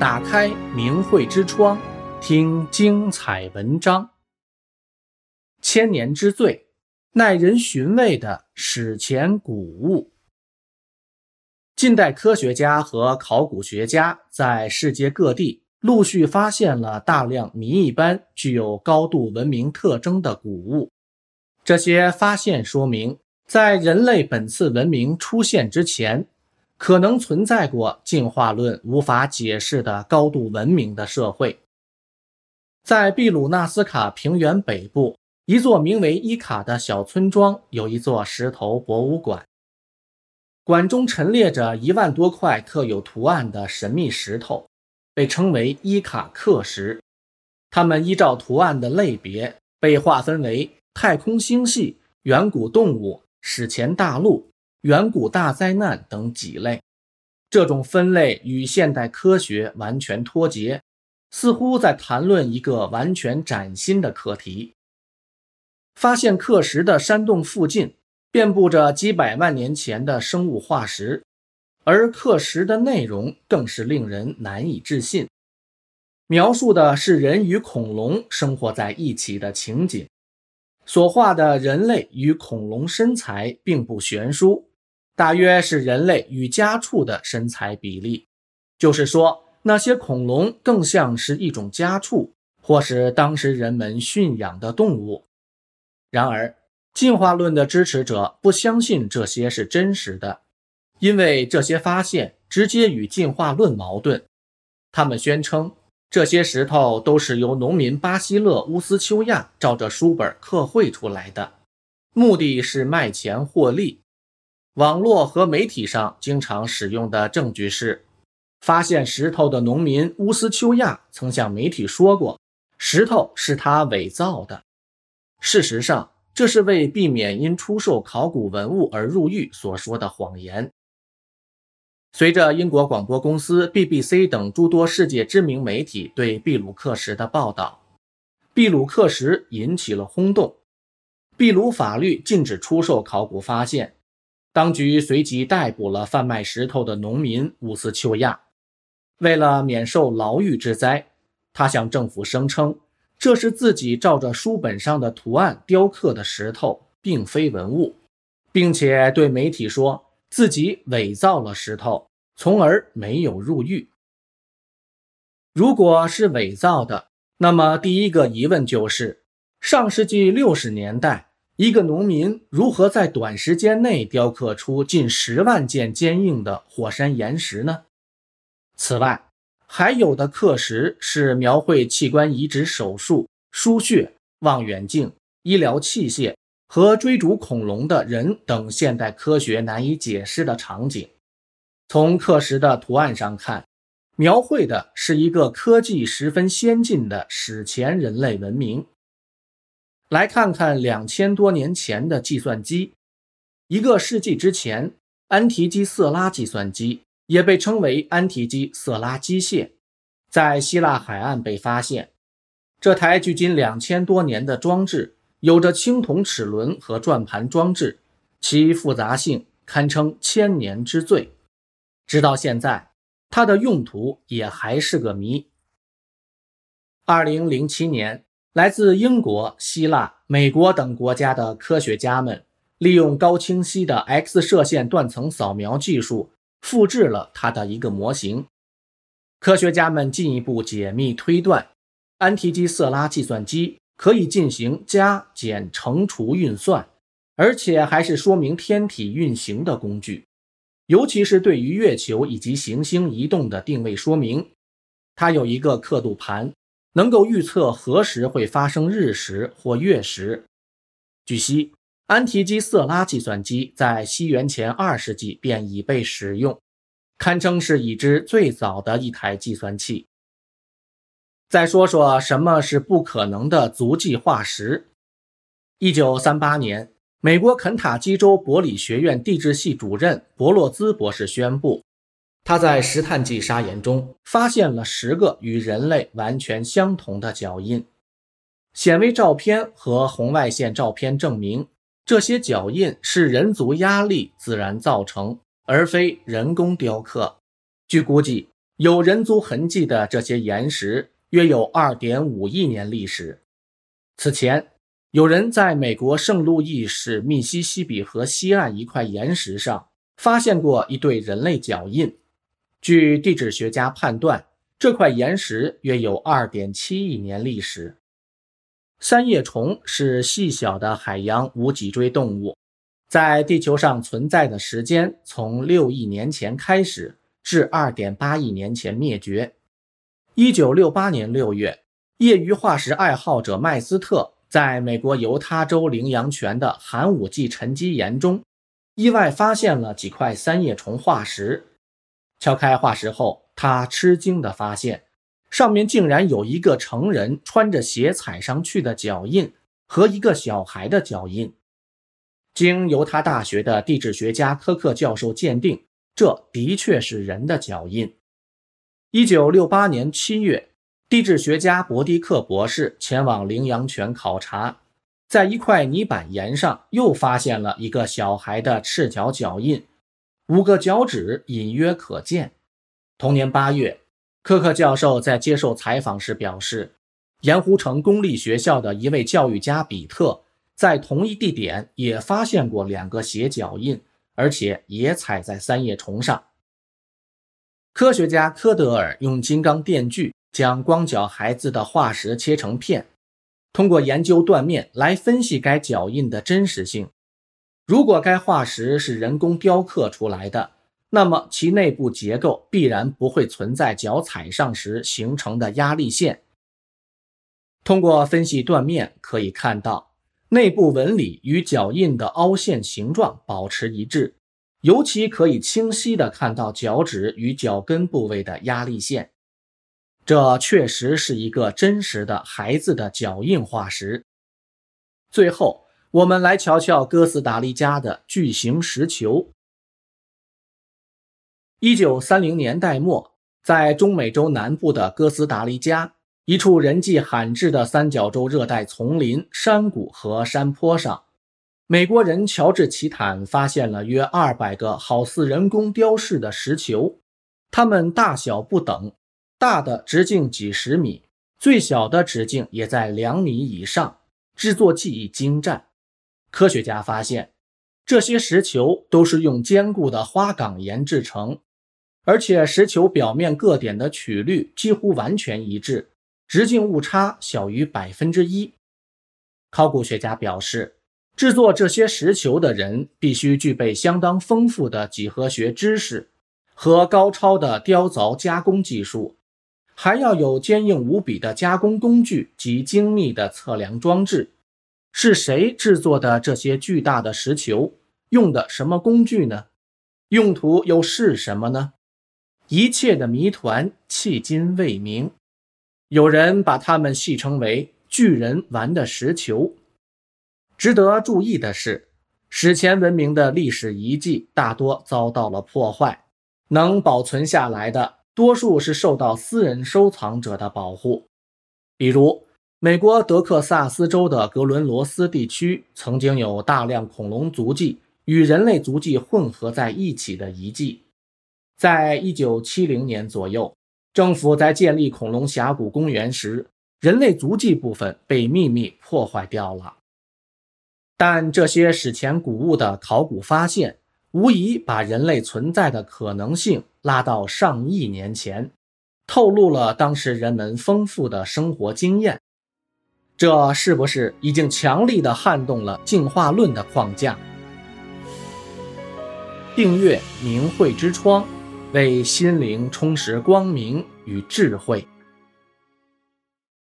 打开明慧之窗，听精彩文章。千年之最，耐人寻味的史前古物。近代科学家和考古学家在世界各地陆续发现了大量谜一般具有高度文明特征的古物。这些发现说明，在人类本次文明出现之前，可能存在过进化论无法解释的高度文明的社会。在秘鲁纳斯卡平原北部，一座名为伊卡的小村庄，有一座石头博物馆。馆中陈列着一万多块刻有图案的神秘石头，被称为伊卡克石。它们依照图案的类别被划分为太空星系、远古动物、史前大陆、远古大灾难等几类。这种分类与现代科学完全脱节，似乎在谈论一个完全崭新的课题。发现刻石的山洞附近，遍布着几百万年前的生物化石，而刻石的内容更是令人难以置信。描述的是人与恐龙生活在一起的情景，所画的人类与恐龙身材并不悬殊，大约是人类与家畜的身材比例。就是说，那些恐龙更像是一种家畜，或是当时人们驯养的动物。然而，进化论的支持者不相信这些是真实的，因为这些发现直接与进化论矛盾。他们宣称这些石头都是由农民巴西勒乌斯秋亚照着书本刻绘出来的，目的是卖钱获利。网络和媒体上经常使用的证据是，发现石头的农民乌斯秋亚曾向媒体说过，石头是他伪造的。事实上，这是为避免因出售考古文物而入狱所说的谎言。随着英国广播公司 BBC 等诸多世界知名媒体对秘鲁克石的报道，秘鲁克石引起了轰动。秘鲁法律禁止出售考古发现，当局随即逮捕了贩卖石头的农民乌斯秋亚。为了免受牢狱之灾，他向政府声称。这是自己照着书本上的图案雕刻的石头，并非文物，并且对媒体说自己伪造了石头，从而没有入狱。如果是伪造的，那么第一个疑问就是：上世纪六十年代，一个农民如何在短时间内雕刻出近十万件坚硬的火山岩石呢？此外，还有的刻石是描绘器官移植手术、输血、望远镜、医疗器械和追逐恐龙的人等现代科学难以解释的场景。从刻石的图案上看，描绘的是一个科技十分先进的史前人类文明。来看看两千多年前的计算机，一个世纪之前，安提基色拉计算机。也被称为安提基色拉机械，在希腊海岸被发现。这台距今两千多年的装置，有着青铜齿轮和转盘装置，其复杂性堪称千年之最。直到现在，它的用途也还是个谜。二零零七年，来自英国、希腊、美国等国家的科学家们，利用高清晰的 X 射线断层扫描技术。复制了它的一个模型，科学家们进一步解密推断，安提基色拉计算机可以进行加减乘除运算，而且还是说明天体运行的工具，尤其是对于月球以及行星移动的定位说明。它有一个刻度盘，能够预测何时会发生日食或月食。据悉，安提基色拉计算机在西元前二世纪便已被使用，堪称是已知最早的一台计算器。再说说什么是不可能的足迹化石。一九三八年，美国肯塔基州伯里学院地质系主任伯洛兹博士宣布，他在石炭纪砂岩中发现了十个与人类完全相同的脚印。显微照片和红外线照片证明。这些脚印是人足压力自然造成，而非人工雕刻。据估计，有人族痕迹的这些岩石约有2.5亿年历史。此前，有人在美国圣路易市密西西比河西岸一块岩石上发现过一对人类脚印。据地质学家判断，这块岩石约有2.7亿年历史。三叶虫是细小的海洋无脊椎动物，在地球上存在的时间从6亿年前开始，至2.8亿年前灭绝。1968年6月，业余化石爱好者麦斯特在美国犹他州羚羊泉的寒武纪沉积岩中，意外发现了几块三叶虫化石。敲开化石后，他吃惊地发现，上面竟然有一个成人穿着鞋踩上去的脚印和一个小孩的脚印。经犹他大学的地质学家科克教授鉴定，这的确是人的脚印。一九六八年七月，地质学家伯迪克博士前往羚羊泉考察，在一块泥板岩上又发现了一个小孩的赤脚脚印，五个脚趾隐约可见。同年八月，科克教授在接受采访时表示，盐湖城公立学校的一位教育家比特在同一地点也发现过两个鞋脚印，而且也踩在三叶虫上。科学家科德尔用金刚电锯将光脚孩子的化石切成片，通过研究断面来分析该脚印的真实性。如果该化石是人工雕刻出来的，那么其内部结构必然不会存在脚踩上时形成的压力线。通过分析断面可以看到，内部纹理与脚印的凹陷形状保持一致。尤其可以清晰地看到脚趾与脚跟部位的压力线，这确实是一个真实的孩子的脚印化石。最后，我们来瞧瞧哥斯达黎加的巨型石球。一九三零年代末，在中美洲南部的哥斯达黎加，一处人迹罕至的三角洲热带丛林、山谷和山坡上。美国人乔治·奇坦发现了约二百个好似人工雕饰的石球，它们大小不等，大的直径几十米，最小的直径也在两米以上，制作技艺精湛。科学家发现，这些石球都是用坚固的花岗岩制成，而且石球表面各点的曲率几乎完全一致，直径误差小于百分之一。考古学家表示，制作这些石球的人必须具备相当丰富的几何学知识和高超的雕凿加工技术，还要有坚硬无比的加工工具及精密的测量装置。是谁制作的这些巨大的石球？用的什么工具呢？用途又是什么呢？一切的谜团迄今未明。有人把它们戏称为“巨人玩的石球”。值得注意的是，史前文明的历史遗迹大多遭到了破坏，能保存下来的多数是受到私人收藏者的保护。比如，美国德克萨斯州的格伦罗斯地区曾经有大量恐龙足迹与人类足迹混合在一起的遗迹。在一九七零年左右，政府在建立恐龙峡谷公园时，人类足迹部分被秘密破坏掉了。但这些史前古物的考古发现，无疑把人类存在的可能性拉到上亿年前，透露了当时人们丰富的生活经验。这是不是已经强力地撼动了进化论的框架？订阅“明慧之窗”，为心灵充实光明与智慧。